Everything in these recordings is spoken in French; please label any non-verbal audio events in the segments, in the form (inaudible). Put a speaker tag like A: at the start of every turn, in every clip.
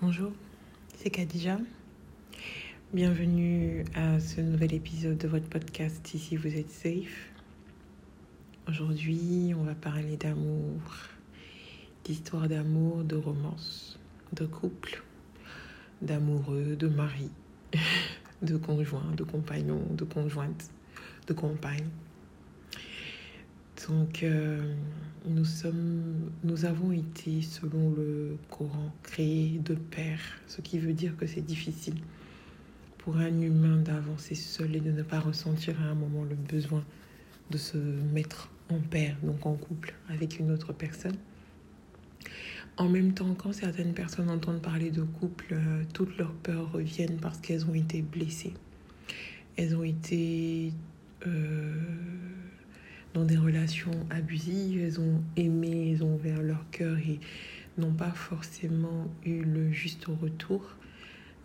A: Bonjour, c'est Khadija. Bienvenue à ce nouvel épisode de votre podcast Ici vous êtes safe. Aujourd'hui, on va parler d'amour, d'histoire d'amour, de romance, de couple, d'amoureux, de mari, (laughs) de conjoint, de compagnon, de conjointe, de compagne. Donc, euh, nous, sommes, nous avons été, selon le Coran, créés de père, ce qui veut dire que c'est difficile pour un humain d'avancer seul et de ne pas ressentir à un moment le besoin de se mettre en père, donc en couple, avec une autre personne. En même temps, quand certaines personnes entendent parler de couple, euh, toutes leurs peurs reviennent parce qu'elles ont été blessées. Elles ont été euh, dans des relations abusives, elles ont aimé, elles ont ouvert leur cœur et n'ont pas forcément eu le juste retour.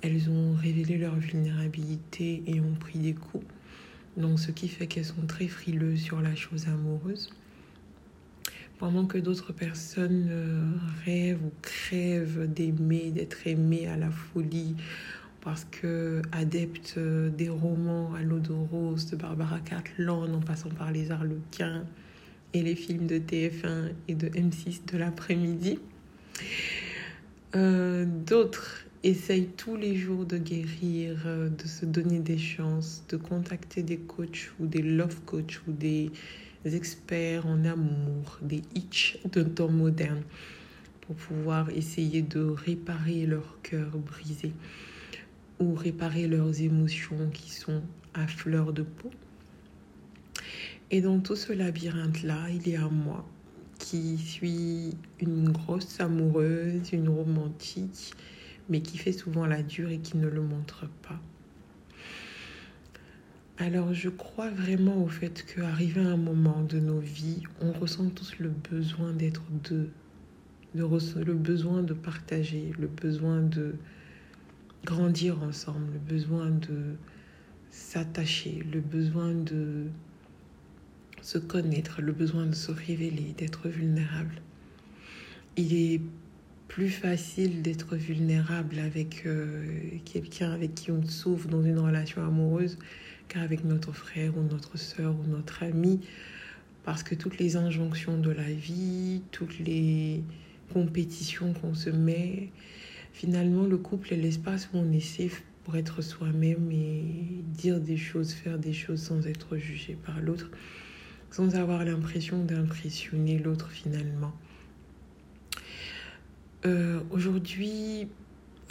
A: Elles ont révélé leur vulnérabilité et ont pris des coups. Donc ce qui fait qu'elles sont très frileuses sur la chose amoureuse. Pendant que d'autres personnes euh, rêvent ou crèvent d'aimer, d'être aimées à la folie, parce que adepte euh, des romans à l'eau de rose de Barbara Cartland en passant par les Arlequins et les films de TF1 et de M6 de l'après-midi. Euh, d'autres essayent tous les jours de guérir, euh, de se donner des chances, de contacter des coachs ou des love coachs ou des experts en amour, des hitch de temps moderne pour pouvoir essayer de réparer leur cœur brisé réparer leurs émotions qui sont à fleur de peau. Et dans tout ce labyrinthe-là, il y a moi qui suis une grosse amoureuse, une romantique, mais qui fait souvent la dure et qui ne le montre pas. Alors je crois vraiment au fait qu'arrivé à un moment de nos vies, on ressent tous le besoin d'être deux, le besoin de partager, le besoin de, grandir ensemble, le besoin de s'attacher, le besoin de se connaître, le besoin de se révéler, d'être vulnérable. Il est plus facile d'être vulnérable avec euh, quelqu'un avec qui on souffre dans une relation amoureuse qu'avec notre frère ou notre soeur ou notre ami, parce que toutes les injonctions de la vie, toutes les compétitions qu'on se met, Finalement, le couple est l'espace où on essaie pour être soi-même et dire des choses, faire des choses sans être jugé par l'autre, sans avoir l'impression d'impressionner l'autre finalement. Euh, aujourd'hui,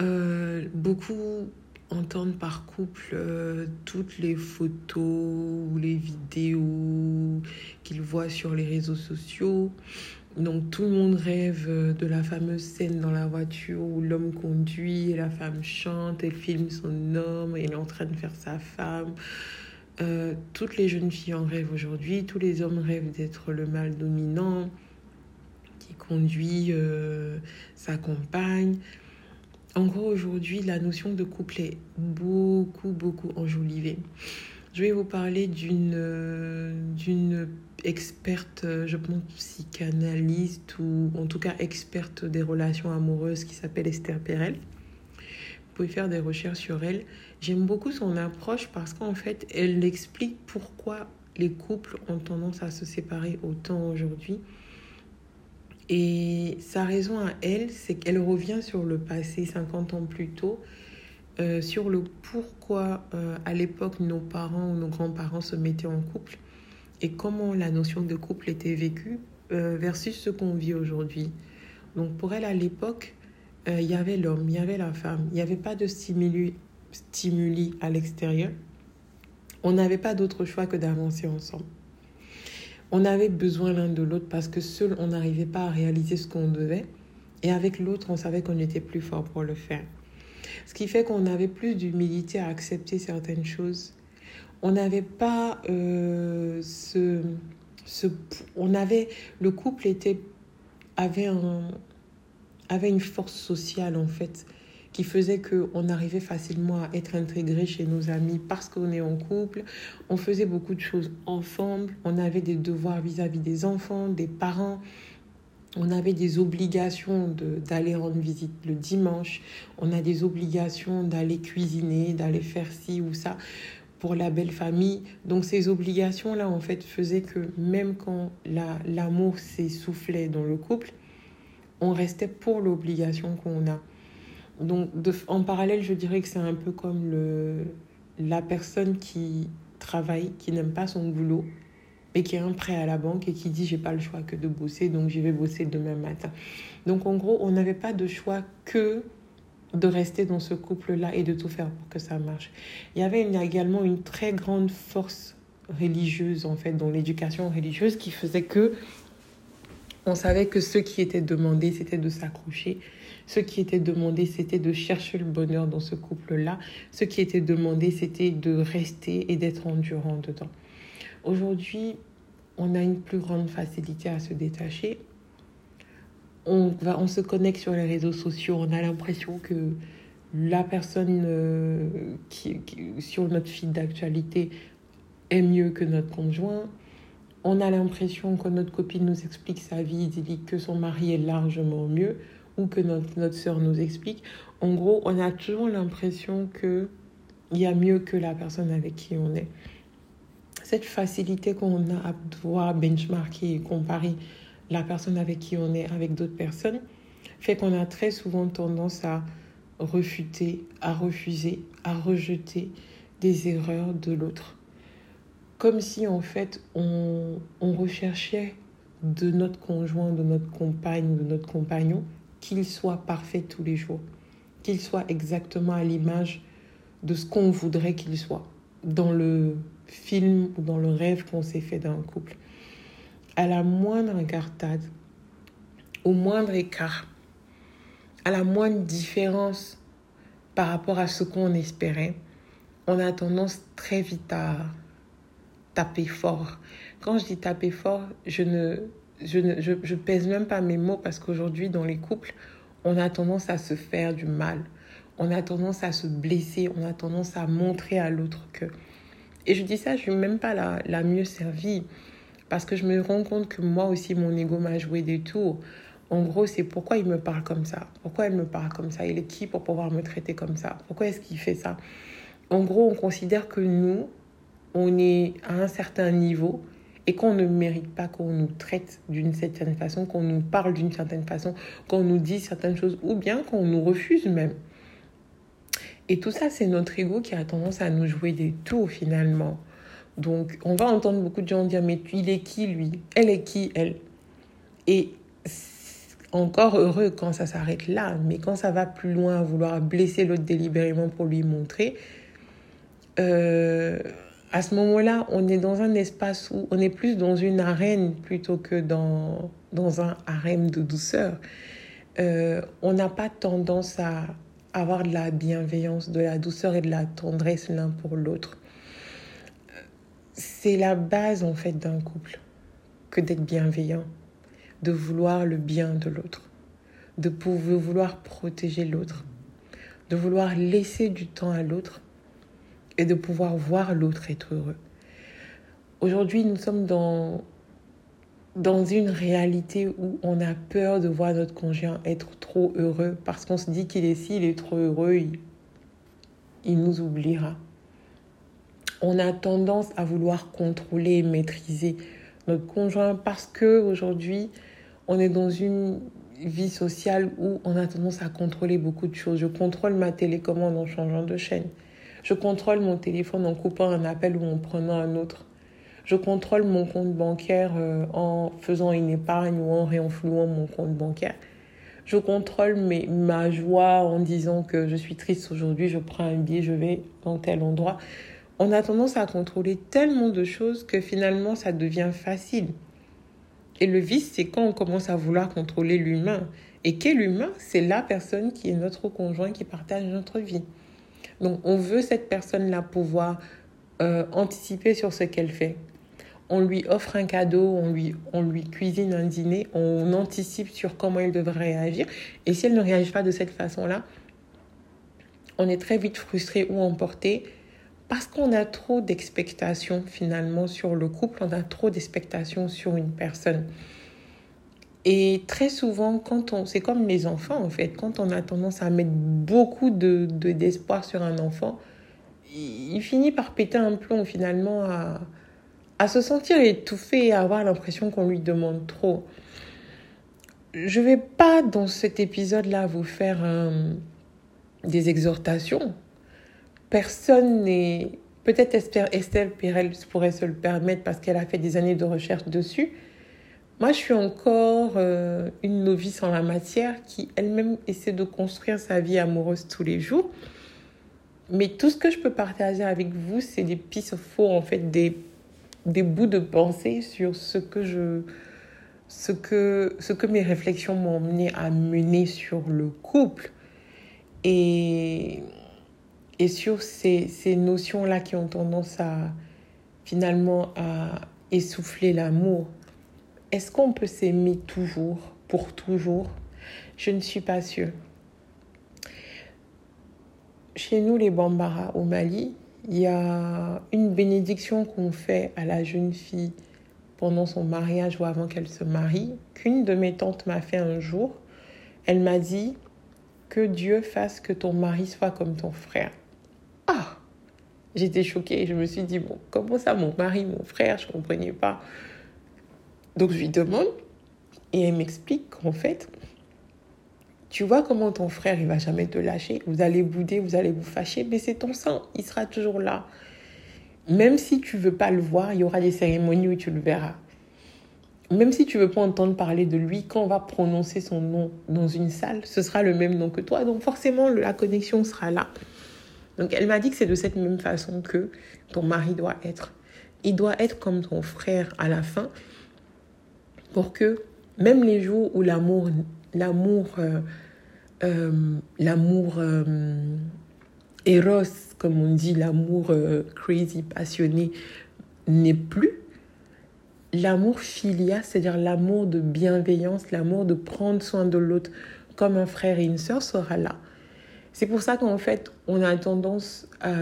A: euh, beaucoup entendent par couple euh, toutes les photos ou les vidéos qu'ils voient sur les réseaux sociaux donc tout le monde rêve euh, de la fameuse scène dans la voiture où l'homme conduit et la femme chante et filme son homme et il est en train de faire sa femme. Euh, toutes les jeunes filles en rêvent aujourd'hui, tous les hommes rêvent d'être le mâle dominant qui conduit euh, sa compagne. En gros, aujourd'hui, la notion de couple est beaucoup, beaucoup enjolivée. Je vais vous parler d'une d'une experte, je pense psychanalyste ou en tout cas experte des relations amoureuses qui s'appelle Esther Perel. Vous pouvez faire des recherches sur elle. J'aime beaucoup son approche parce qu'en fait, elle explique pourquoi les couples ont tendance à se séparer autant aujourd'hui. Et sa raison à elle, c'est qu'elle revient sur le passé 50 ans plus tôt euh, sur le pourquoi euh, à l'époque nos parents ou nos grands-parents se mettaient en couple et comment la notion de couple était vécue euh, versus ce qu'on vit aujourd'hui. Donc pour elle à l'époque, il y avait l'homme, il y avait la femme, il n'y avait pas de stimuli, stimuli à l'extérieur. On n'avait pas d'autre choix que d'avancer ensemble. On avait besoin l'un de l'autre parce que seul on n'arrivait pas à réaliser ce qu'on devait et avec l'autre on savait qu'on était plus fort pour le faire. Ce qui fait qu'on avait plus d'humilité à accepter certaines choses. On n'avait pas euh, ce, ce, On avait. Le couple était, avait, un, avait une force sociale, en fait, qui faisait qu'on arrivait facilement à être intégré chez nos amis parce qu'on est en couple. On faisait beaucoup de choses ensemble. On avait des devoirs vis-à-vis -vis des enfants, des parents. on avait des obligations d'aller rendre visite le dimanche, on a des obligations d'aller cuisiner, d'aller faire ci ou ça pour la belle famille. Donc ces obligations-là, en fait, faisaient que même quand l'amour s'essoufflait dans le couple, on restait pour l'obligation qu'on a. Donc en parallèle, je dirais que c'est un peu comme le, la personne qui travaille, qui n'aime pas son boulot, mais qui a un prêt à la banque et qui dit j'ai pas le choix que de bosser, donc je vais bosser demain matin. Donc en gros, on n'avait pas de choix que de rester dans ce couple-là et de tout faire pour que ça marche. Il y avait également une très grande force religieuse en fait dans l'éducation religieuse qui faisait que on savait que ce qui était demandé c'était de s'accrocher, ce qui était demandé c'était de chercher le bonheur dans ce couple-là, ce qui était demandé c'était de rester et d'être endurant dedans. Aujourd'hui, on a une plus grande facilité à se détacher. On, va, on se connecte sur les réseaux sociaux, on a l'impression que la personne euh, qui, sur notre fil d'actualité est mieux que notre conjoint. On a l'impression que notre copine nous explique sa vie dit que son mari est largement mieux ou que notre, notre soeur nous explique. En gros, on a toujours l'impression qu'il y a mieux que la personne avec qui on est cette facilité qu'on a à pouvoir benchmarker et comparer la personne avec qui on est avec d'autres personnes fait qu'on a très souvent tendance à refuter, à refuser, à rejeter des erreurs de l'autre. Comme si en fait on, on recherchait de notre conjoint, de notre compagne, de notre compagnon, qu'il soit parfait tous les jours, qu'il soit exactement à l'image de ce qu'on voudrait qu'il soit dans le film ou dans le rêve qu'on s'est fait d'un couple. À la moindre incartade, au moindre écart, à la moindre différence par rapport à ce qu'on espérait, on a tendance très vite à taper fort. Quand je dis taper fort, je ne, je ne je, je pèse même pas mes mots parce qu'aujourd'hui, dans les couples, on a tendance à se faire du mal. On a tendance à se blesser. On a tendance à montrer à l'autre que et je dis ça, je ne suis même pas la, la mieux servie. Parce que je me rends compte que moi aussi, mon ego m'a joué des tours. En gros, c'est pourquoi il me parle comme ça? Pourquoi elle me parle comme ça? Il est qui pour pouvoir me traiter comme ça? Pourquoi est-ce qu'il fait ça? En gros, on considère que nous, on est à un certain niveau et qu'on ne mérite pas qu'on nous traite d'une certaine façon, qu'on nous parle d'une certaine façon, qu'on nous dise certaines choses ou bien qu'on nous refuse même. Et tout ça, c'est notre ego qui a tendance à nous jouer des tours finalement. Donc, on va entendre beaucoup de gens dire, mais il est qui lui? Elle est qui elle? Et encore heureux quand ça s'arrête là, mais quand ça va plus loin, à vouloir blesser l'autre délibérément pour lui montrer, euh, à ce moment-là, on est dans un espace où on est plus dans une arène plutôt que dans, dans un harem de douceur. Euh, on n'a pas tendance à, avoir de la bienveillance, de la douceur et de la tendresse l'un pour l'autre. C'est la base en fait d'un couple que d'être bienveillant, de vouloir le bien de l'autre, de pouvoir vouloir protéger l'autre, de vouloir laisser du temps à l'autre et de pouvoir voir l'autre être heureux. Aujourd'hui, nous sommes dans dans une réalité où on a peur de voir notre conjoint être trop heureux parce qu'on se dit qu'il est s'il est trop heureux, il, il, nous oubliera. On a tendance à vouloir contrôler et maîtriser notre conjoint parce que aujourd'hui, on est dans une vie sociale où on a tendance à contrôler beaucoup de choses. Je contrôle ma télécommande en changeant de chaîne. Je contrôle mon téléphone en coupant un appel ou en prenant un autre. Je contrôle mon compte bancaire euh, en faisant une épargne ou en réenflouant mon compte bancaire. Je contrôle mes, ma joie en disant que je suis triste aujourd'hui, je prends un billet, je vais dans tel endroit. On a tendance à contrôler tellement de choses que finalement ça devient facile. Et le vice, c'est quand on commence à vouloir contrôler l'humain. Et quel humain C'est la personne qui est notre conjoint, qui partage notre vie. Donc on veut cette personne-là pouvoir euh, anticiper sur ce qu'elle fait, on lui offre un cadeau, on lui, on lui cuisine un dîner, on anticipe sur comment elle devrait réagir. Et si elle ne réagit pas de cette façon-là, on est très vite frustré ou emporté parce qu'on a trop d'expectations finalement sur le couple, on a trop d'expectations sur une personne. Et très souvent, quand on, c'est comme les enfants en fait, quand on a tendance à mettre beaucoup de, d'espoir sur un enfant, il, finit par péter un plomb finalement à, se sentir étouffé et à avoir l'impression qu'on lui demande trop. Je vais pas dans cet épisode-là vous faire des exhortations. Personne n'est... Peut-être Estelle Pirel pourrait se le permettre parce qu'elle a fait des années de recherche dessus. Moi, je suis encore euh, une novice en la matière qui elle-même essaie de construire sa vie amoureuse tous les jours. Mais tout ce que je peux partager avec vous, c'est des pistes faux, en fait, des, des bouts de pensée sur ce que je, ce que, ce que mes réflexions m'ont emmené à mener sur le couple. Et, et sur ces, ces notions-là qui ont tendance à finalement à essouffler l'amour. Est-ce qu'on peut s'aimer toujours, pour toujours? Je ne suis pas sûre. Chez nous, les Bambara au Mali, il y a une bénédiction qu'on fait à la jeune fille pendant son mariage ou avant qu'elle se marie, qu'une de mes tantes m'a fait un jour. Elle m'a dit que Dieu fasse que ton mari soit comme ton frère. Ah J'étais choquée. Je me suis dit, bon, comment ça, mon mari, mon frère Je ne comprenais pas. Donc je lui demande et elle m'explique qu'en fait, tu vois comment ton frère, il va jamais te lâcher. Vous allez bouder, vous allez vous fâcher, mais c'est ton sang, il sera toujours là. Même si tu veux pas le voir, il y aura des cérémonies où tu le verras. Même si tu veux pas entendre parler de lui, quand on va prononcer son nom dans une salle, ce sera le même nom que toi. Donc forcément, la connexion sera là. Donc elle m'a dit que c'est de cette même façon que ton mari doit être. Il doit être comme ton frère à la fin pour que même les jours où l'amour, l'amour, euh, euh, l'amour euh, eros, comme on dit, l'amour crazy, passionné, n'est plus, l'amour filia, c'est-à-dire l'amour de bienveillance, l'amour de prendre soin de l'autre comme un frère et une sœur sera là. C'est pour ça qu'en fait, on a tendance à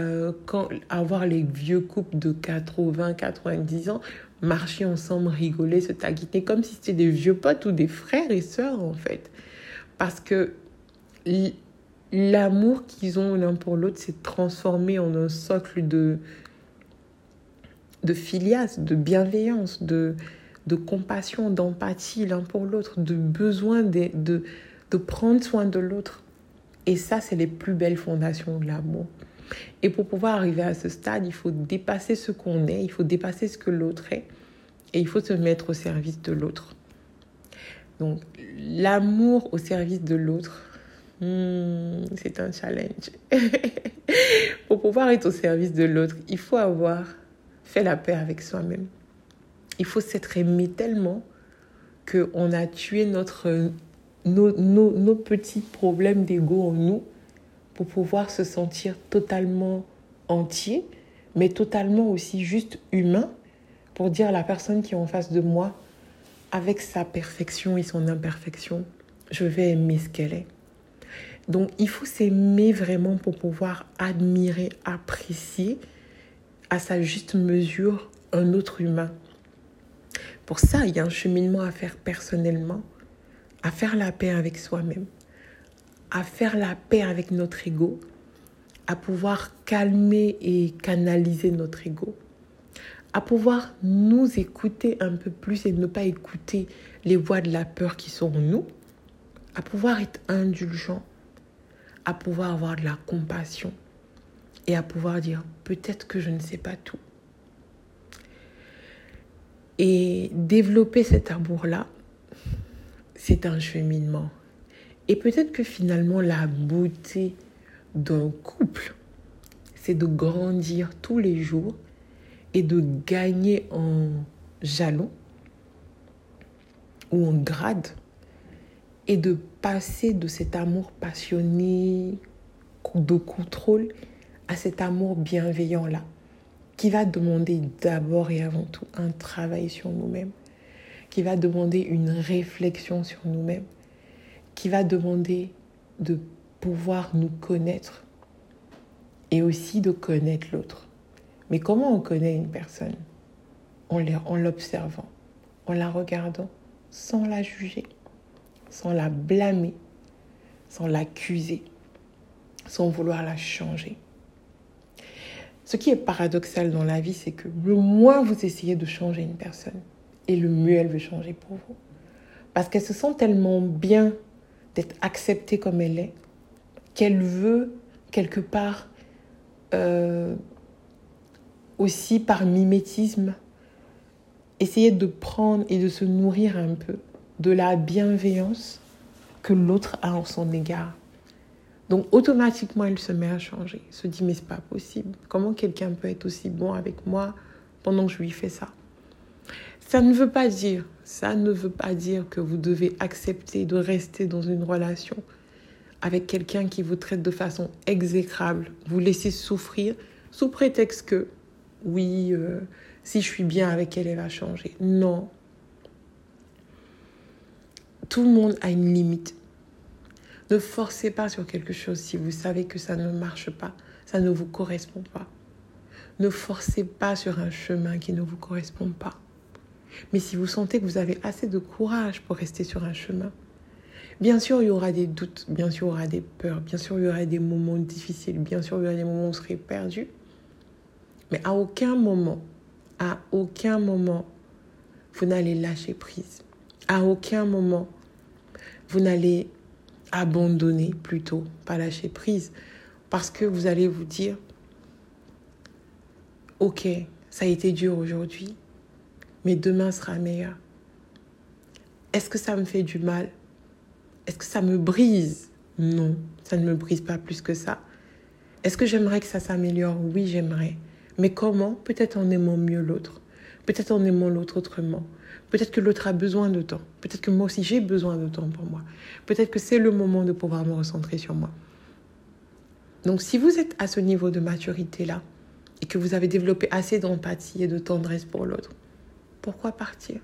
A: avoir les vieux couples de 80, 90 ans marcher ensemble, rigoler, se taquiner, comme si c'était des vieux potes ou des frères et sœurs, en fait. Parce que l'amour qu'ils ont l'un pour l'autre s'est transformé en un socle de, de de bienveillance, de, compassion, d'empathie l'un pour l'autre, de besoin de prendre soin de l'autre. Et ça, c'est les plus belles fondations de l'amour. Et pour pouvoir arriver à ce stade, il faut dépasser ce qu'on est, il faut dépasser ce que l'autre est, et il faut se mettre au service de l'autre. Donc, l'amour au service de l'autre, hmm, c'est un challenge. (laughs) pour pouvoir être au service de l'autre, il faut avoir fait la paix avec soi-même. Il faut s'être aimé tellement qu'on a tué notre, nos, nos, petits problèmes d'ego en nous pour pouvoir se sentir totalement entier, mais totalement aussi juste humain, pour dire à la personne qui est en face de moi, avec sa perfection et son imperfection, je vais aimer ce qu'elle est. Donc il faut s'aimer vraiment pour pouvoir admirer, apprécier à sa juste mesure un autre humain. Pour ça, il y a un cheminement à faire personnellement, à faire la paix avec soi-même, à faire la paix avec notre ego, à pouvoir calmer et canaliser notre ego, à pouvoir nous écouter un peu plus et ne pas écouter les voix de la peur qui sont en nous, à pouvoir être indulgent, à pouvoir avoir de la compassion et à pouvoir dire peut-être que je ne sais pas tout. Et développer cet amour-là, c'est un cheminement. Et peut-être que finalement, la beauté d'un couple, c'est de grandir tous les jours et de gagner en jalon ou en grade et de passer de cet amour passionné, de contrôle, à cet amour bienveillant-là, qui va demander d'abord et avant tout un travail sur nous-mêmes, qui va demander une réflexion sur nous-mêmes, qui va demander de pouvoir nous connaître et aussi de connaître l'autre. Mais comment on connaît une personne? En l'observant, en la regardant, sans la juger, sans la blâmer, sans l'accuser, sans vouloir la changer. Ce qui est paradoxal dans la vie, c'est que le moins vous essayez de changer une personne, et le mieux elle veut changer pour vous. Parce qu'elle se sent tellement bien d'être acceptée comme elle est, qu'elle veut quelque part euh, aussi par mimétisme essayer de prendre et de se nourrir un peu de la bienveillance que l'autre a en son égard. Donc automatiquement, elle se met à changer, se dit mais c'est pas possible. Comment quelqu'un peut être aussi bon avec moi pendant que je lui fais ça? Ça ne veut pas dire, ça ne veut pas dire que vous devez accepter de rester dans une relation avec quelqu'un qui vous traite de façon exécrable, vous laissez souffrir sous prétexte que oui, euh, si je suis bien avec elle, elle va changer. Non. Tout le monde a une limite. Ne forcez pas sur quelque chose si vous savez que ça ne marche pas, ça ne vous correspond pas. Ne forcez pas sur un chemin qui ne vous correspond pas. Mais si vous sentez que vous avez assez de courage pour rester sur un chemin, bien sûr, il y aura des doutes, bien sûr, il y aura des peurs, bien sûr, il y aura des moments difficiles, bien sûr, il y aura des moments où vous serez perdu. Mais à aucun moment, à aucun moment, vous n'allez lâcher prise. À aucun moment, vous n'allez abandonner plutôt, pas lâcher prise. Parce que vous allez vous dire, ok, ça a été dur aujourd'hui, mais demain sera meilleur. Est-ce que ça me fait du mal? Est-ce que ça me brise? Non, ça ne me brise pas plus que ça. Est-ce que j'aimerais que ça s'améliore? Oui, j'aimerais. Mais comment? Peut-être en aimant mieux l'autre. Peut-être en aimant l'autre autrement. Peut-être que l'autre a besoin de temps. Peut-être que moi aussi j'ai besoin de temps pour moi. Peut-être que c'est le moment de pouvoir me recentrer sur moi. Donc si vous êtes à ce niveau de maturité-là et que vous avez développé assez d'empathie et de tendresse pour l'autre, pourquoi partir?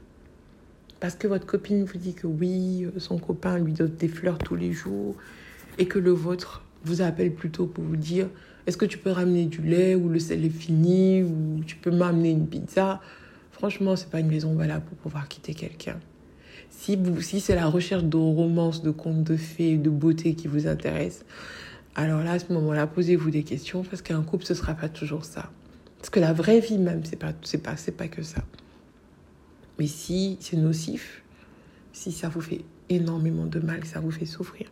A: Parce que votre copine vous dit que oui, son copain lui donne des fleurs tous les jours et que le vôtre vous appelle plutôt pour vous dire est-ce que tu peux ramener du lait ou le sel est fini ou tu peux m'amener une pizza? Franchement, c'est pas une maison valable pour pouvoir quitter quelqu'un. Si, si c'est la recherche de romance, de contes de fées, de beauté qui vous intéresse, alors là, à ce moment-là, posez-vous des questions parce qu'un couple, ce sera pas toujours ça. Parce que la vraie vie même, c'est pas, pas, c'est pas que ça. Mais si c'est nocif, si ça vous fait énormément de mal, ça vous fait souffrir,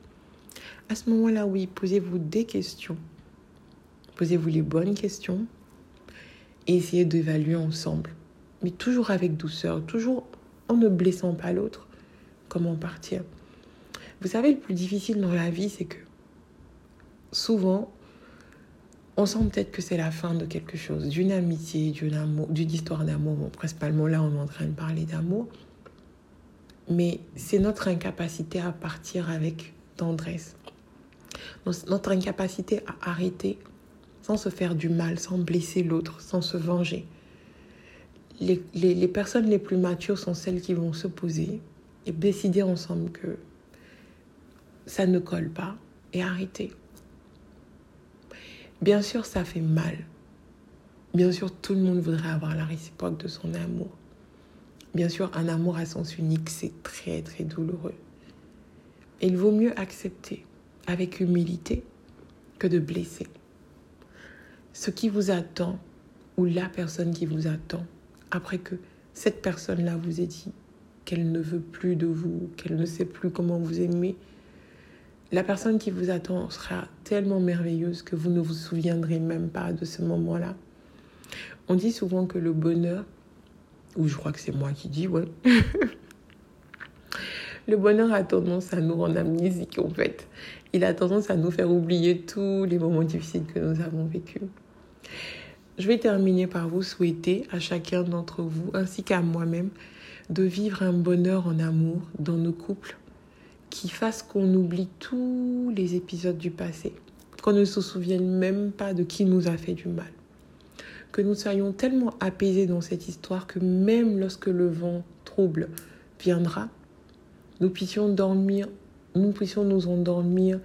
A: à ce moment-là, oui, posez-vous des questions Posez-vous les bonnes questions et essayez d'évaluer ensemble. Mais toujours avec douceur, toujours en ne blessant pas l'autre. Comment partir Vous savez, le plus difficile dans la vie, c'est que souvent, on sent peut-être que c'est la fin de quelque chose, d'une amitié, d'une histoire d'amour. Bon, principalement là, on est en train de parler d'amour. Mais c'est notre incapacité à partir avec tendresse. Notre incapacité à arrêter sans se faire du mal, sans blesser l'autre, sans se venger. Les, les, personnes les plus matures sont celles qui vont se poser et décider ensemble que ça ne colle pas et arrêter. Bien sûr, ça fait mal. Bien sûr, tout le monde voudrait avoir la réciproque de son amour. Bien sûr, un amour à sens unique, c'est très, très douloureux. Il vaut mieux accepter avec humilité que de blesser ce qui vous attend ou la personne qui vous attend après que cette personne-là vous ait dit qu'elle ne veut plus de vous, qu'elle ne sait plus comment vous aimer, la personne qui vous attend sera tellement merveilleuse que vous ne vous souviendrez même pas de ce moment-là. On dit souvent que le bonheur, ou je crois que c'est moi qui dis, ouais, (laughs) le bonheur a tendance à nous rendre amnésiques en fait. Il a tendance à nous faire oublier tous les moments difficiles que nous avons vécus. Je vais terminer par vous souhaiter à chacun d'entre vous, ainsi qu'à moi-même, de vivre un bonheur en amour dans nos couples qui fasse qu'on oublie tous les épisodes du passé, qu'on ne se souvienne même pas de qui nous a fait du mal. Que nous soyons tellement apaisés dans cette histoire que même lorsque le vent trouble viendra, nous puissions dormir, nous puissions nous endormir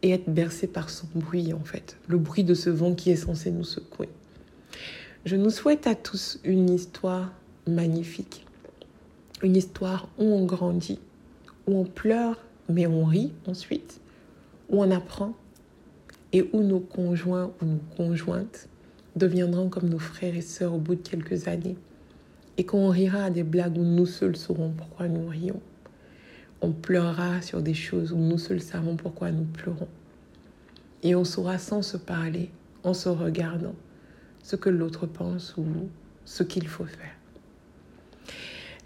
A: et être bercé par son bruit en fait, le bruit de ce vent qui est censé nous secouer. Je nous souhaite à tous une histoire magnifique, une histoire où on grandit, où on pleure, mais on rit ensuite, où on apprend et où nos conjoints ou nos conjointes deviendront comme nos frères et sœurs au bout de quelques années. Et qu'on rira à des blagues où nous seuls saurons pourquoi nous rions. On pleurera sur des choses où nous seuls savons pourquoi nous pleurons. Et on saura sans se parler, en se regardant, ce que l'autre pense ou ce qu'il faut faire.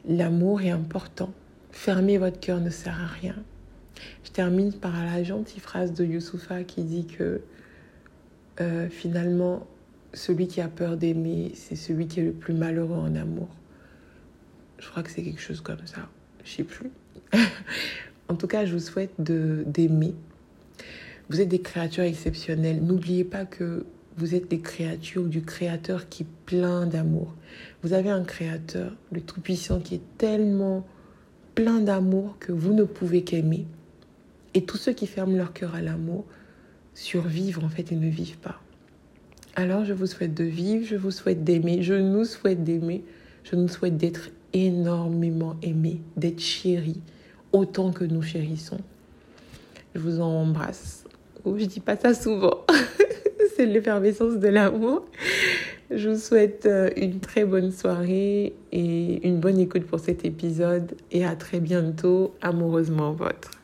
A: L'amour est important. Fermer votre cœur ne sert à rien. Je termine par la gentille phrase de Youssoufa qui dit que euh, finalement, celui qui a peur d'aimer, c'est celui qui est le plus malheureux en amour. Je crois que c'est quelque chose comme ça. Je sais plus. (laughs) en tout cas, je vous souhaite d'aimer. Vous êtes des créatures exceptionnelles. N'oubliez pas que vous êtes des créatures du Créateur qui est plein d'amour. Vous avez un Créateur, le Tout-Puissant, qui est tellement plein d'amour que vous ne pouvez qu'aimer. Et tous ceux qui ferment leur cœur à l'amour survivent en fait et ne vivent pas. Alors je vous souhaite de vivre, je vous souhaite d'aimer, je nous souhaite d'aimer, je nous souhaite d'être énormément aimés, d'être chéris autant que nous chérissons. Je vous embrasse. Oh, je dis pas ça souvent. (laughs) C'est l'effervescence de l'amour. Je vous souhaite euh, une très bonne soirée et une bonne écoute pour cet épisode et à très bientôt, amoureusement votre.